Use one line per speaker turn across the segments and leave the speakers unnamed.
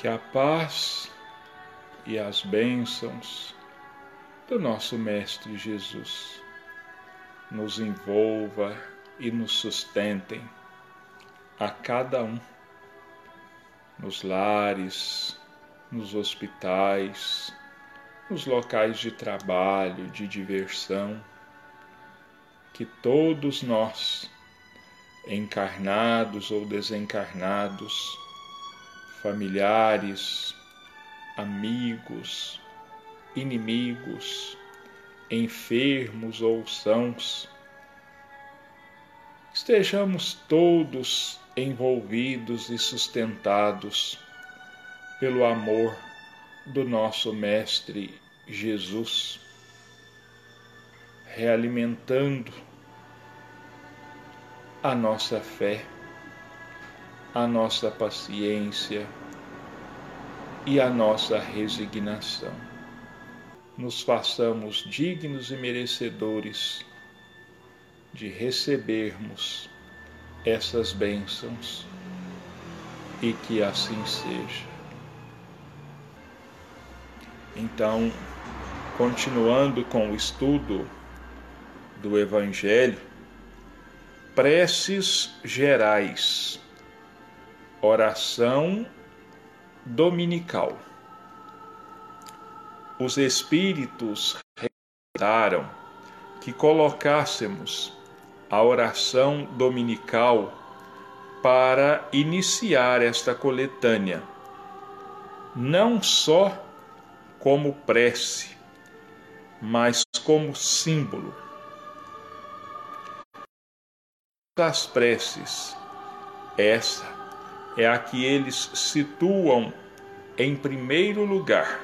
Que a paz e as bênçãos do nosso Mestre Jesus nos envolva e nos sustentem a cada um, nos lares, nos hospitais, nos locais de trabalho, de diversão, que todos nós, encarnados ou desencarnados, familiares, amigos, inimigos, enfermos ou sãos, estejamos todos envolvidos e sustentados pelo amor do nosso Mestre Jesus, realimentando a nossa fé, a nossa paciência e a nossa resignação. Nos façamos dignos e merecedores de recebermos essas bênçãos e que assim seja. Então, continuando com o estudo do Evangelho, preces gerais, oração dominical. Os Espíritos recomendaram que colocássemos a oração dominical para iniciar esta coletânea, não só como prece, mas como símbolo. Das preces, essa é a que eles situam em primeiro lugar,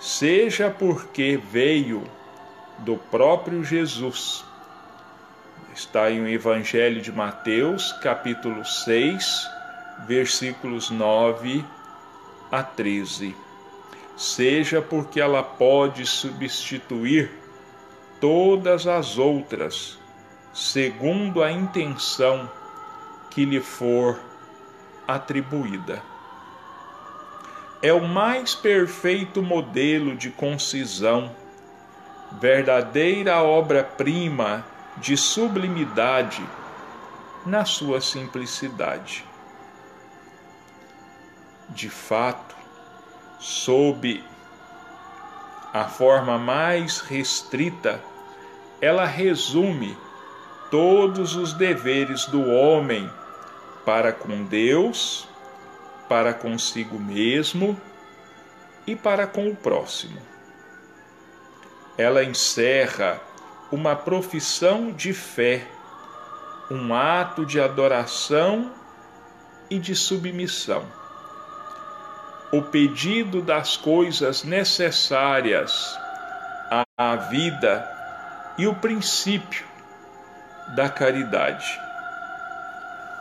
seja porque veio do próprio Jesus Está em o Evangelho de Mateus, capítulo 6, versículos 9 a 13. Seja porque ela pode substituir todas as outras, segundo a intenção que lhe for atribuída. É o mais perfeito modelo de concisão, verdadeira obra-prima de sublimidade na sua simplicidade. De fato, sob a forma mais restrita, ela resume todos os deveres do homem para com Deus, para consigo mesmo e para com o próximo. Ela encerra uma profissão de fé, um ato de adoração e de submissão. O pedido das coisas necessárias à vida e o princípio da caridade.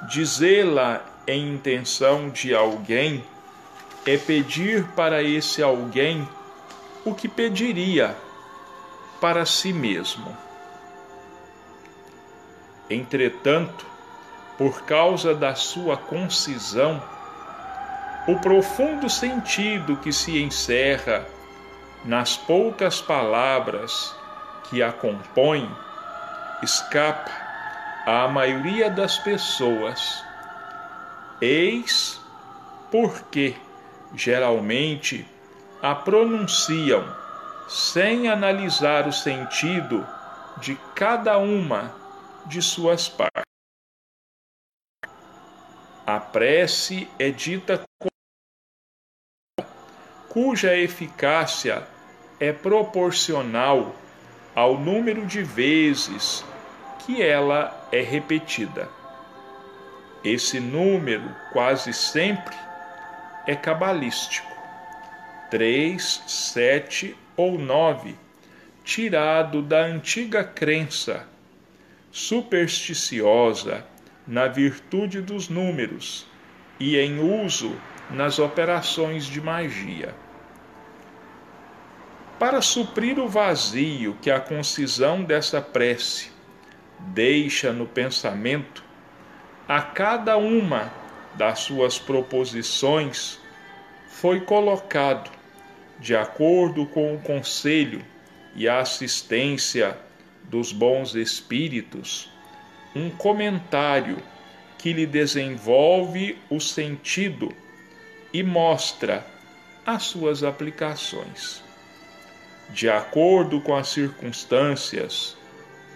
Dizê-la em intenção de alguém é pedir para esse alguém o que pediria para si mesmo. Entretanto, por causa da sua concisão, o profundo sentido que se encerra nas poucas palavras que a compõem escapa à maioria das pessoas. Eis porque, geralmente, a pronunciam sem analisar o sentido de cada uma de suas partes. A prece é dita cuja eficácia é proporcional ao número de vezes que ela é repetida. Esse número quase sempre é cabalístico. 3, 7 ou 9, tirado da antiga crença supersticiosa na virtude dos números e em uso nas operações de magia. Para suprir o vazio que a concisão dessa prece deixa no pensamento, a cada uma das suas proposições foi colocado, de acordo com o conselho e a assistência dos bons espíritos, um comentário que lhe desenvolve o sentido e mostra as suas aplicações. De acordo com as circunstâncias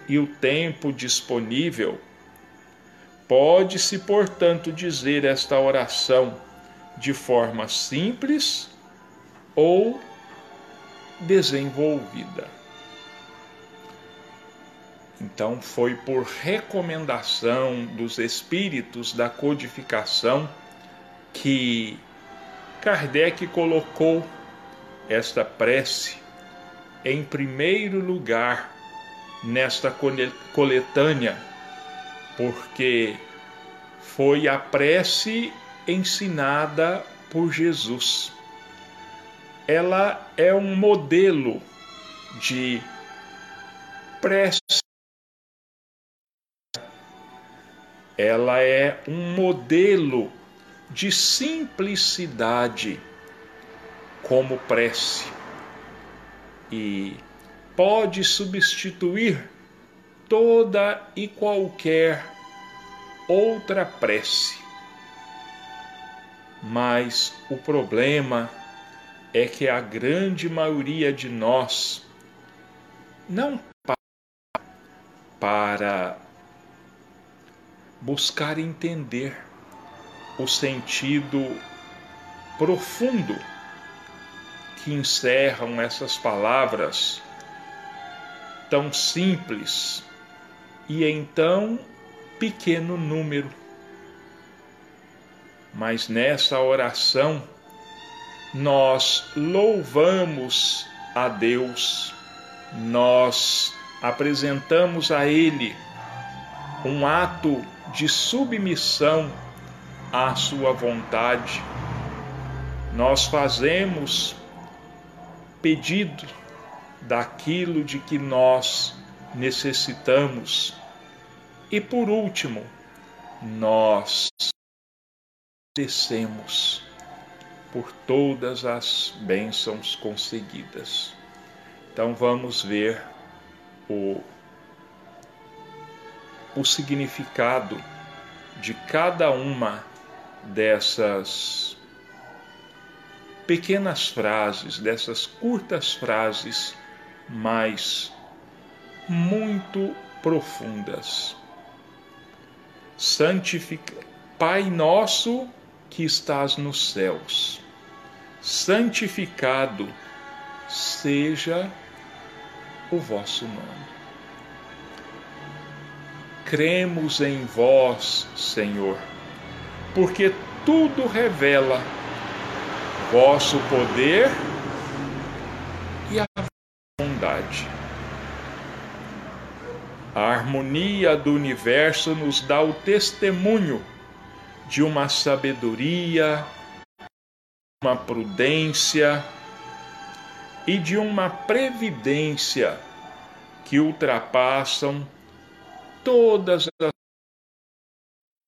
e o tempo disponível, pode-se, portanto, dizer esta oração de forma simples ou desenvolvida. Então, foi por recomendação dos espíritos da codificação que Kardec colocou esta prece em primeiro lugar nesta coletânea, porque foi a prece ensinada por Jesus. Ela é um modelo de prece ela é um modelo de simplicidade como prece e pode substituir toda e qualquer outra prece. Mas o problema é que a grande maioria de nós não para buscar entender o sentido profundo que encerram essas palavras tão simples e em tão pequeno número. Mas nessa oração nós louvamos a Deus, nós apresentamos a Ele um ato de submissão à Sua vontade. Nós fazemos pedido daquilo de que nós necessitamos. E por último, nós agradecemos por todas as bênçãos conseguidas. Então vamos ver o o significado de cada uma dessas pequenas frases, dessas curtas frases, mas muito profundas. Santifica Pai nosso que estás nos céus, santificado seja o vosso nome cremos em vós, Senhor, porque tudo revela vosso poder A harmonia do universo nos dá o testemunho de uma sabedoria, uma prudência e de uma previdência que ultrapassam todas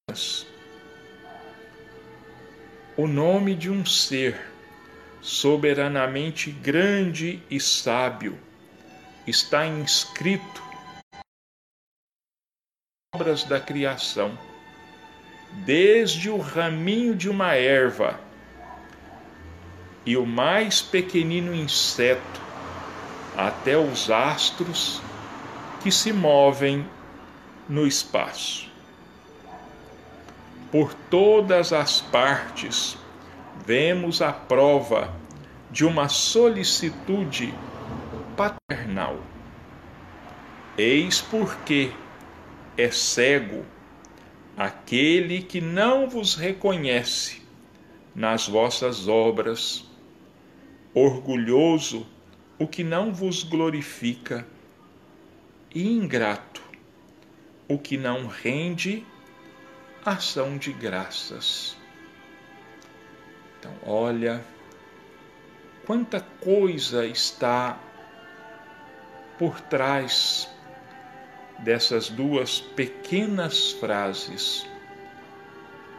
as. O nome de um ser soberanamente grande e sábio está inscrito obras da criação, desde o raminho de uma erva e o mais pequenino inseto até os astros que se movem no espaço. Por todas as partes, vemos a prova de uma solicitude paternal. Eis porque é cego aquele que não vos reconhece nas vossas obras, orgulhoso o que não vos glorifica, e ingrato o que não rende ação de graças. Então, olha quanta coisa está por trás dessas duas pequenas frases.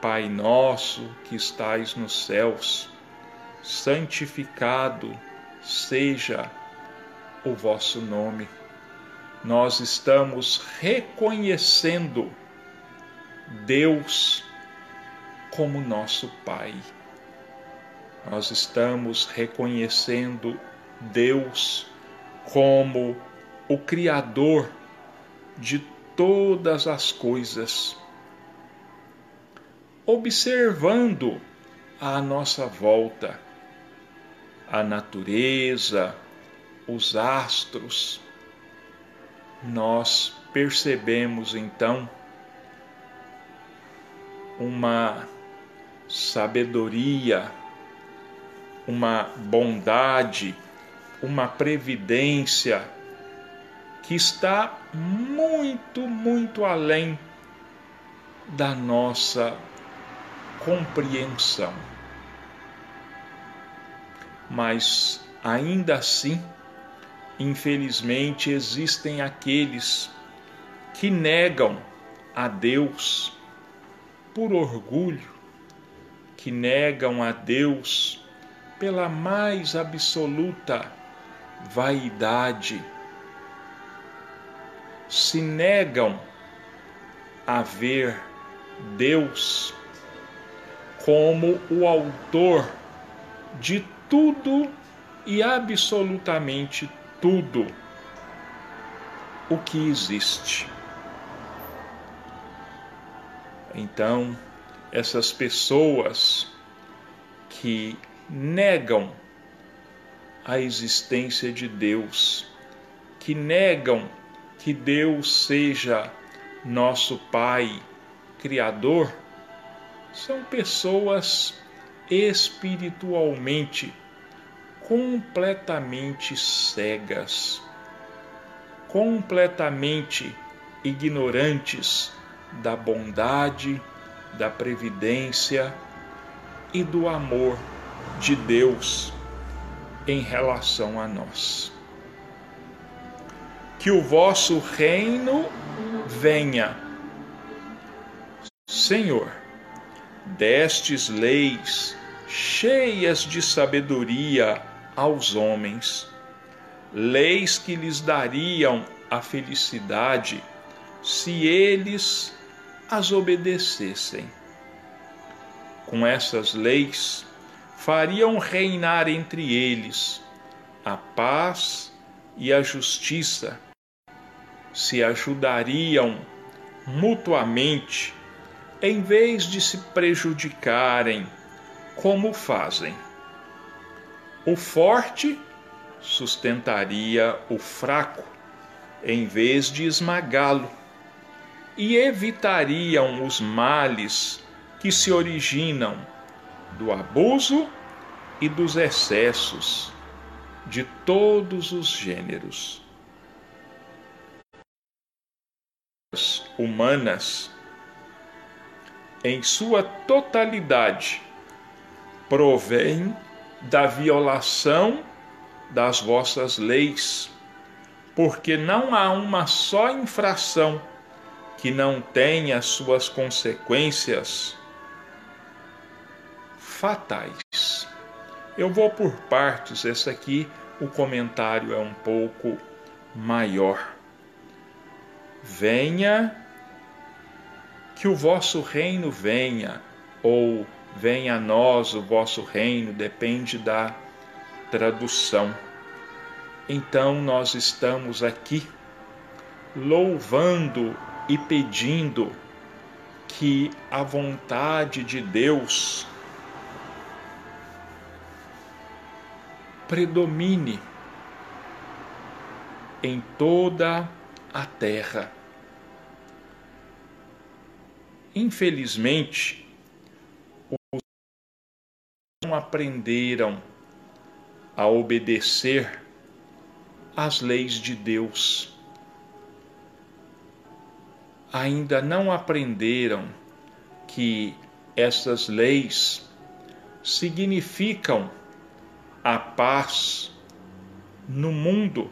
Pai nosso que estais nos céus, santificado seja o vosso nome. Nós estamos reconhecendo Deus como nosso Pai. Nós estamos reconhecendo Deus como o Criador de todas as coisas, observando à nossa volta a natureza, os astros, nós percebemos então uma sabedoria, uma bondade, uma previdência que está muito, muito além da nossa compreensão. Mas ainda assim, infelizmente, existem aqueles que negam a Deus por orgulho, que negam a Deus pela mais absoluta vaidade, se negam a ver Deus como o autor de tudo e absolutamente tudo o que existe. Então, essas pessoas que negam a existência de Deus, que negam que Deus seja nosso Pai, Criador, são pessoas espiritualmente completamente cegas, completamente ignorantes da bondade, da previdência e do amor de Deus em relação a nós. Que o vosso reino venha. Senhor, destes leis cheias de sabedoria aos homens, leis que lhes dariam a felicidade se eles as obedecessem. Com essas leis, fariam reinar entre eles a paz e a justiça, se ajudariam mutuamente em vez de se prejudicarem como fazem. O forte sustentaria o fraco em vez de esmagá-lo e evitariam os males que se originam do abuso e dos excessos de todos os gêneros. Humanas, em sua totalidade, provém da violação das vossas leis, porque não há uma só infração que não tenha suas consequências fatais. Eu vou por partes, esse aqui o comentário é um pouco maior. Venha, que o vosso reino venha, ou venha a nós o vosso reino, depende da tradução. Então nós estamos aqui louvando e pedindo que a vontade de Deus predomine em toda a terra. Infelizmente, os não aprenderam a obedecer às leis de Deus ainda não aprenderam que essas leis significam a paz no mundo,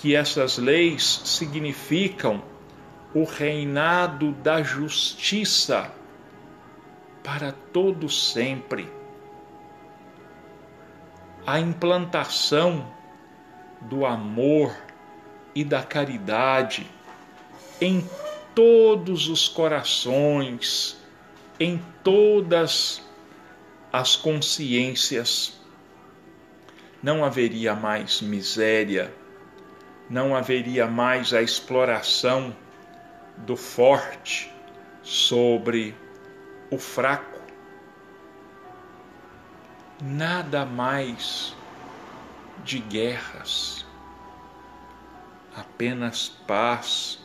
que essas leis significam o reinado da justiça para todo sempre. a implantação do amor e da caridade em todos os corações, em todas as consciências. Não haveria mais miséria, não haveria mais a exploração do forte sobre o fraco. Nada mais de guerras, apenas paz,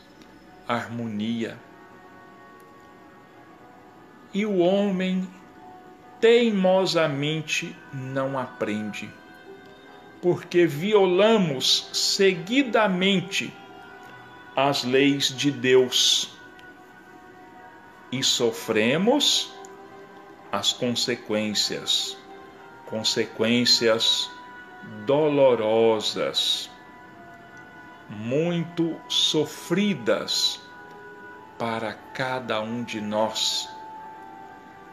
harmonia. E o homem teimosamente não aprende, porque violamos seguidamente as leis de Deus. E sofremos as consequências, consequências dolorosas, muito sofridas para cada um de nós,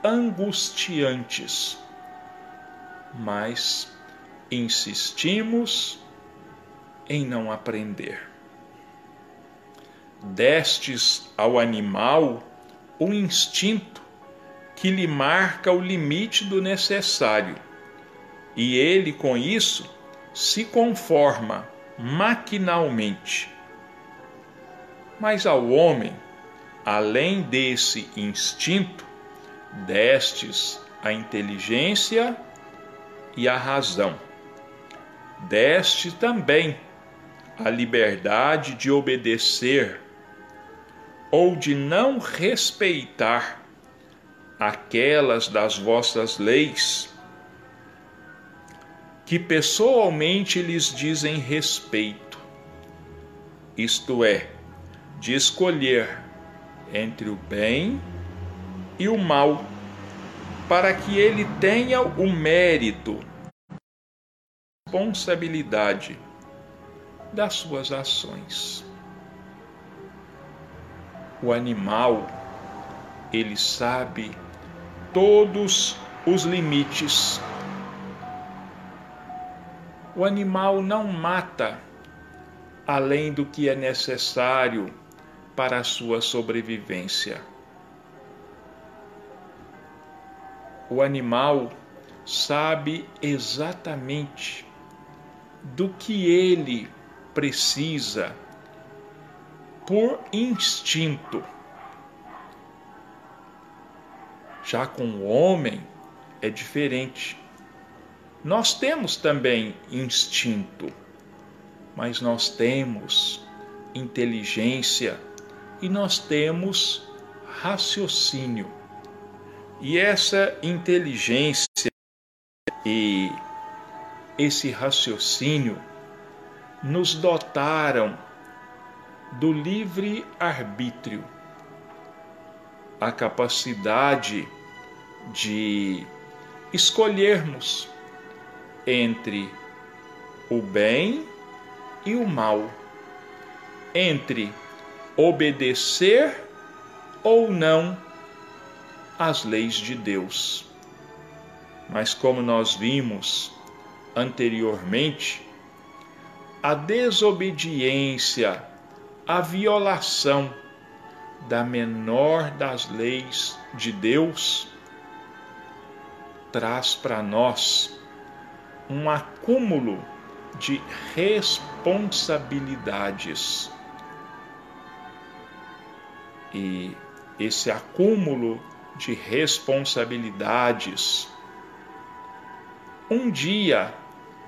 angustiantes, mas insistimos em não aprender. Destes ao animal o instinto que lhe marca o limite do necessário e ele, com isso, se conforma maquinalmente. Mas ao homem, além desse instinto, destes a inteligência e a razão. Deste também a liberdade de obedecer ou de não respeitar aquelas das vossas leis que pessoalmente lhes dizem respeito, isto é, de escolher entre o bem e o mal, para que ele tenha o mérito, responsabilidade das suas ações. O animal, ele sabe todos os limites o animal não mata além do que é necessário para a sua sobrevivência. O animal sabe exatamente do que ele precisa por instinto. Já com o homem é diferente. Nós temos também instinto, mas nós temos inteligência e nós temos raciocínio. E essa inteligência e esse raciocínio nos dotaram do livre arbítrio, a capacidade de escolhermos entre o bem e o mal, entre obedecer ou não às leis de Deus. Mas como nós vimos anteriormente, a desobediência, a violação da menor das leis de Deus traz para nós um acúmulo de responsabilidades. E esse acúmulo de responsabilidades um dia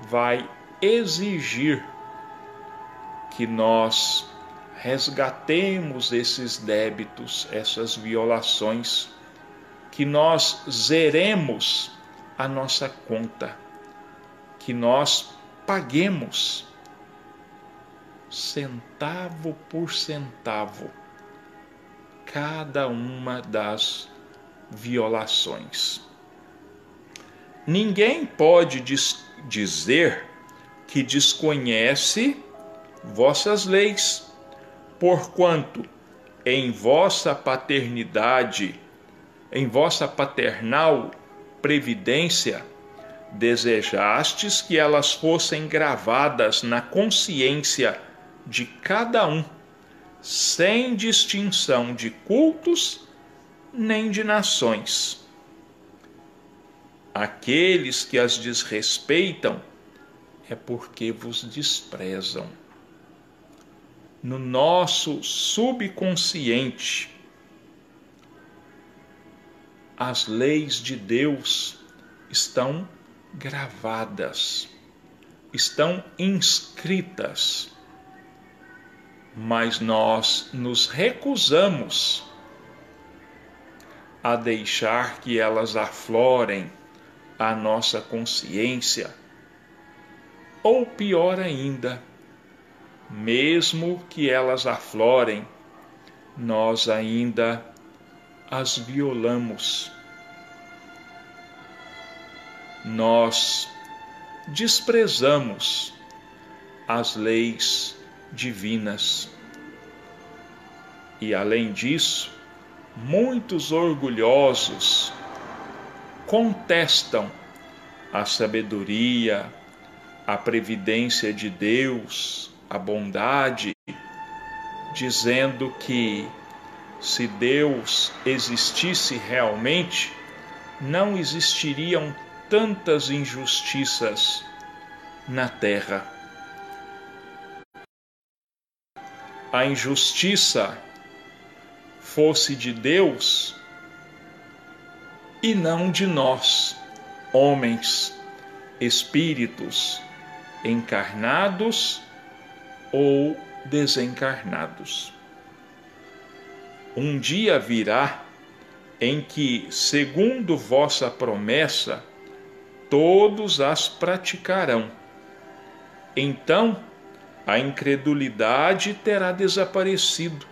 vai exigir que nós resgatemos esses débitos, essas violações, que nós zeremos a nossa conta que nós paguemos centavo por centavo cada uma das violações. Ninguém pode dizer que desconhece vossas leis, porquanto em vossa paternidade, em vossa paternal previdência, desejastes que elas fossem gravadas na consciência de cada um, sem distinção de cultos nem de nações. Aqueles que as desrespeitam é porque vos desprezam. No nosso subconsciente, as leis de Deus estão gravadas, estão inscritas, mas nós nos recusamos a deixar que elas aflorem a nossa consciência, ou pior ainda, mesmo que elas aflorem, nós ainda as violamos nós desprezamos as leis divinas. E além disso, muitos orgulhosos contestam a sabedoria, a previdência de Deus, a bondade, dizendo que se Deus existisse realmente, não existiriam tantas injustiças na terra. A injustiça fosse de Deus e não de nós, homens, espíritos encarnados ou desencarnados. Um dia virá em que, segundo vossa promessa, todos as praticarão. Então a incredulidade terá desaparecido.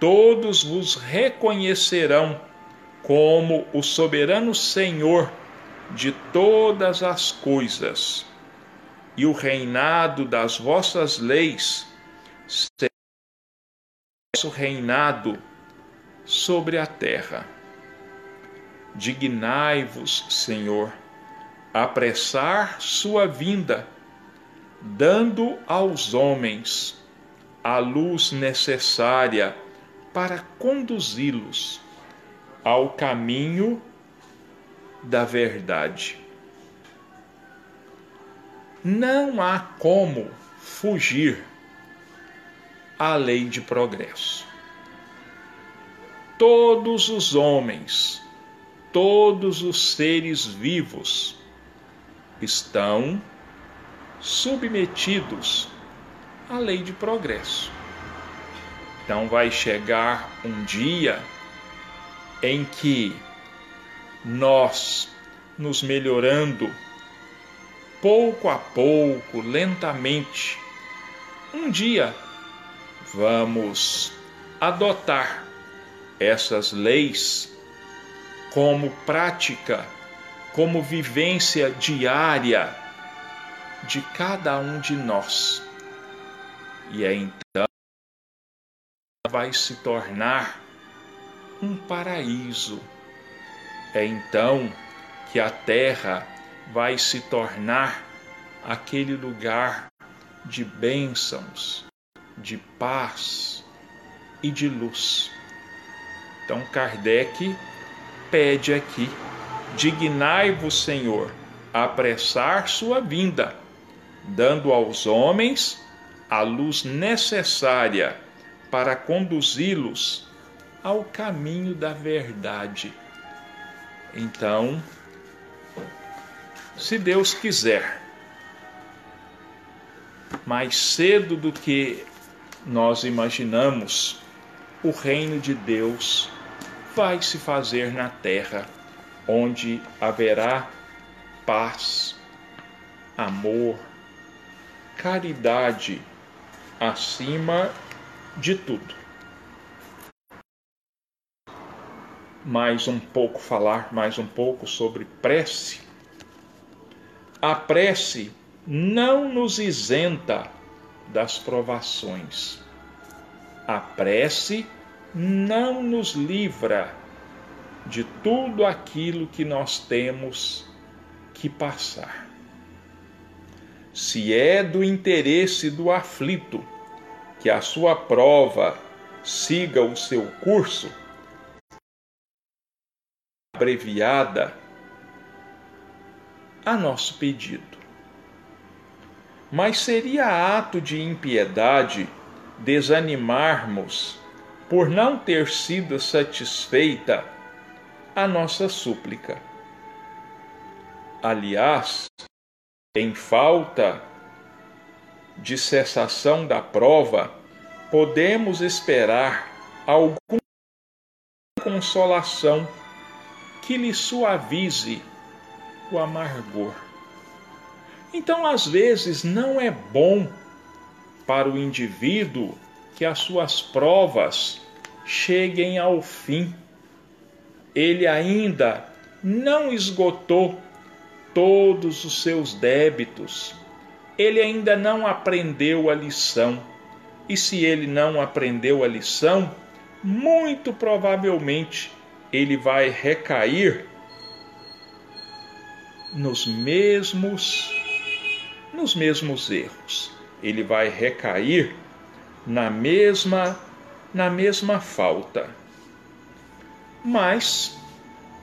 Todos vos reconhecerão como o soberano Senhor de todas as coisas, e o reinado das vossas leis será o reinado sobre a terra. Dignai-vos, Senhor, apressar sua vinda, dando aos homens a luz necessária para conduzi-los ao caminho da verdade. Não há como fugir à lei de progresso. Todos os homens, todos os seres vivos estão submetidos à lei de progresso. Então vai chegar um dia em que nós, nos melhorando pouco a pouco, lentamente, um dia vamos adotar essas leis como prática como vivência diária de cada um de nós. E é então vai se tornar um paraíso. É então que a terra vai se tornar aquele lugar de bênçãos, de paz e de luz. Então Kardec pede aqui dignai-vos, Senhor, apressar sua vinda, dando aos homens a luz necessária para conduzi-los ao caminho da verdade. Então, se Deus quiser, mais cedo do que nós imaginamos, o reino de Deus vai se fazer na terra onde haverá paz, amor, caridade acima de tudo. Mais um pouco falar mais um pouco sobre prece. A prece não nos isenta das provações. A prece não nos livra de tudo aquilo que nós temos que passar. Se é do interesse do aflito que a sua prova siga o seu curso, abreviada a nosso pedido. Mas seria ato de impiedade desanimarmos por não ter sido satisfeita a nossa súplica. Aliás, em falta de cessação da prova, podemos esperar alguma consolação que lhe suavize o amargor. Então, às vezes, não é bom para o indivíduo que as suas provas cheguem ao fim. Ele ainda não esgotou todos os seus débitos. Ele ainda não aprendeu a lição. E se ele não aprendeu a lição, muito provavelmente ele vai recair nos mesmos nos mesmos erros. Ele vai recair na mesma na mesma falta. Mas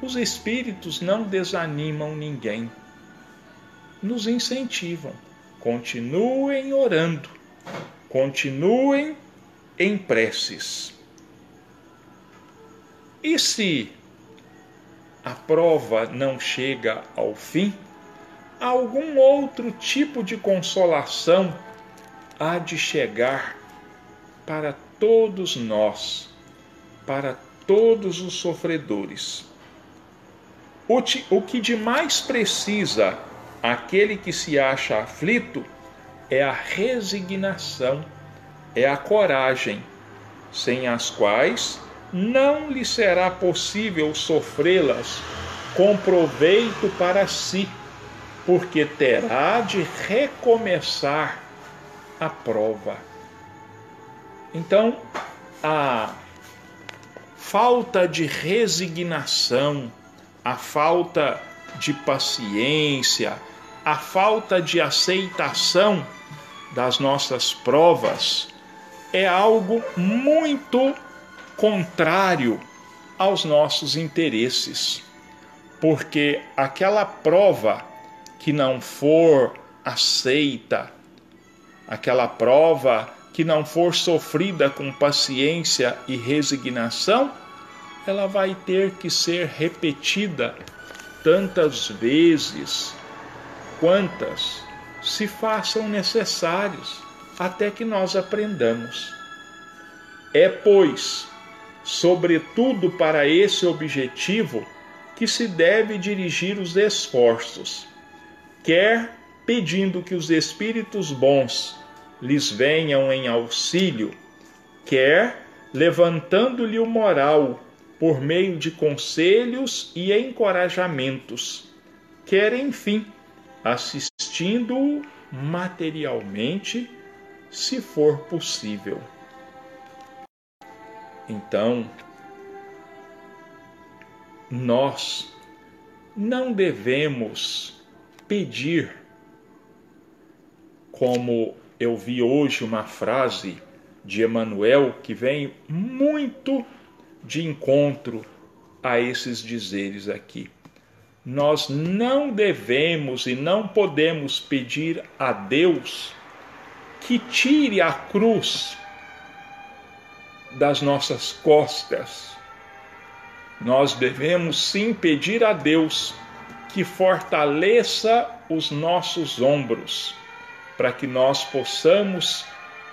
os espíritos não desanimam ninguém. Nos incentivam. Continuem orando. Continuem em preces. E se a prova não chega ao fim, algum outro tipo de consolação há de chegar para todos nós, para todos os sofredores. O, que de mais precisa aquele que se acha aflito é a resignação, é a coragem, sem as quais não lhe será possível sofrê-las com proveito para si, porque terá de recomeçar a prova. Então, a falta de resignação, a falta de paciência, a falta de aceitação das nossas provas é algo muito contrário aos nossos interesses. Porque aquela prova que não for aceita, aquela prova que não for sofrida com paciência e resignação, ela vai ter que ser repetida tantas vezes quantas se façam necessários até que nós aprendamos. É, pois, sobretudo para esse objetivo que se deve dirigir os esforços, quer pedindo que os espíritos bons lhes venham em auxílio, quer levantando-lhe o moral por meio de conselhos e encorajamentos, quer, enfim, assistindo-o materialmente, se for possível. Então, nós não devemos pedir, como eu vi hoje uma frase de Emmanuel que vem muito de encontro a esses dizeres aqui. Nós não devemos e não podemos pedir a Deus que tire a cruz das nossas costas. Nós devemos sim pedir a Deus que fortaleça os nossos ombros, para que nós possamos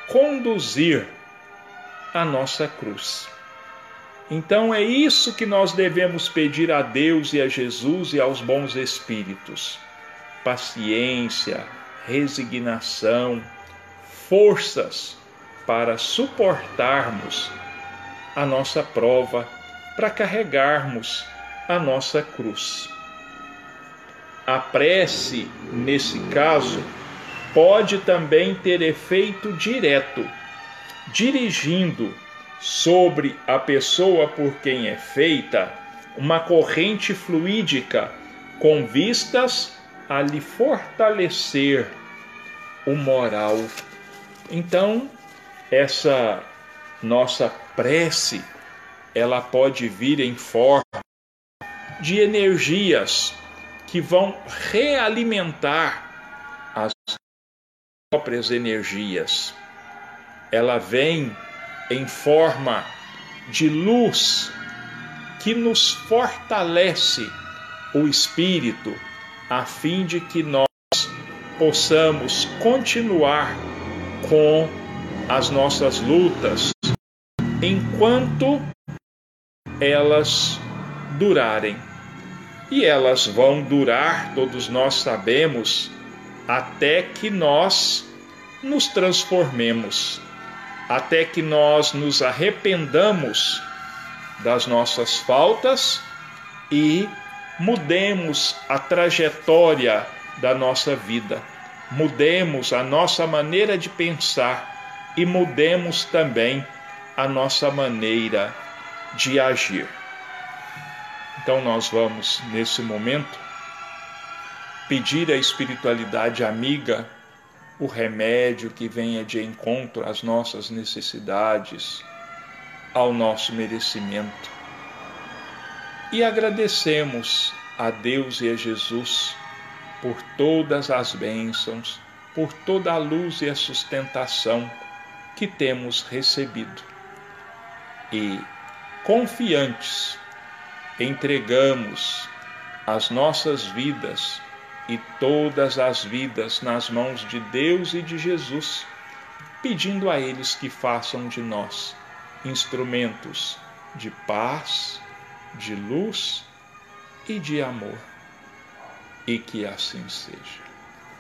conduzir a nossa cruz. Então é isso que nós devemos pedir a Deus e a Jesus e aos bons espíritos: paciência, resignação, forças para suportarmos a nossa prova, para carregarmos a nossa cruz. A prece, nesse caso, pode também ter efeito direto, dirigindo sobre a pessoa por quem é feita uma corrente fluídica com vistas a lhe fortalecer o moral. Então, essa nossa prece, ela pode vir em forma de energias que vão realimentar as próprias energias. Ela vem em forma de luz que nos fortalece o espírito, a fim de que nós possamos continuar com as nossas lutas enquanto elas durarem. E elas vão durar, todos nós sabemos, até que nós nos transformemos, até que nós nos arrependamos das nossas faltas e mudemos a trajetória da nossa vida, mudemos a nossa maneira de pensar e mudemos também a nossa maneira de agir. Então, nós vamos, nesse momento, pedir à espiritualidade amiga o remédio que venha de encontro às nossas necessidades, ao nosso merecimento. E agradecemos a Deus e a Jesus por todas as bênçãos, por toda a luz e a sustentação que temos recebido. E, confiantes, entregamos as nossas vidas e todas as vidas nas mãos de Deus e de Jesus, pedindo a eles que façam de nós instrumentos de paz, de luz e de amor. E que assim seja.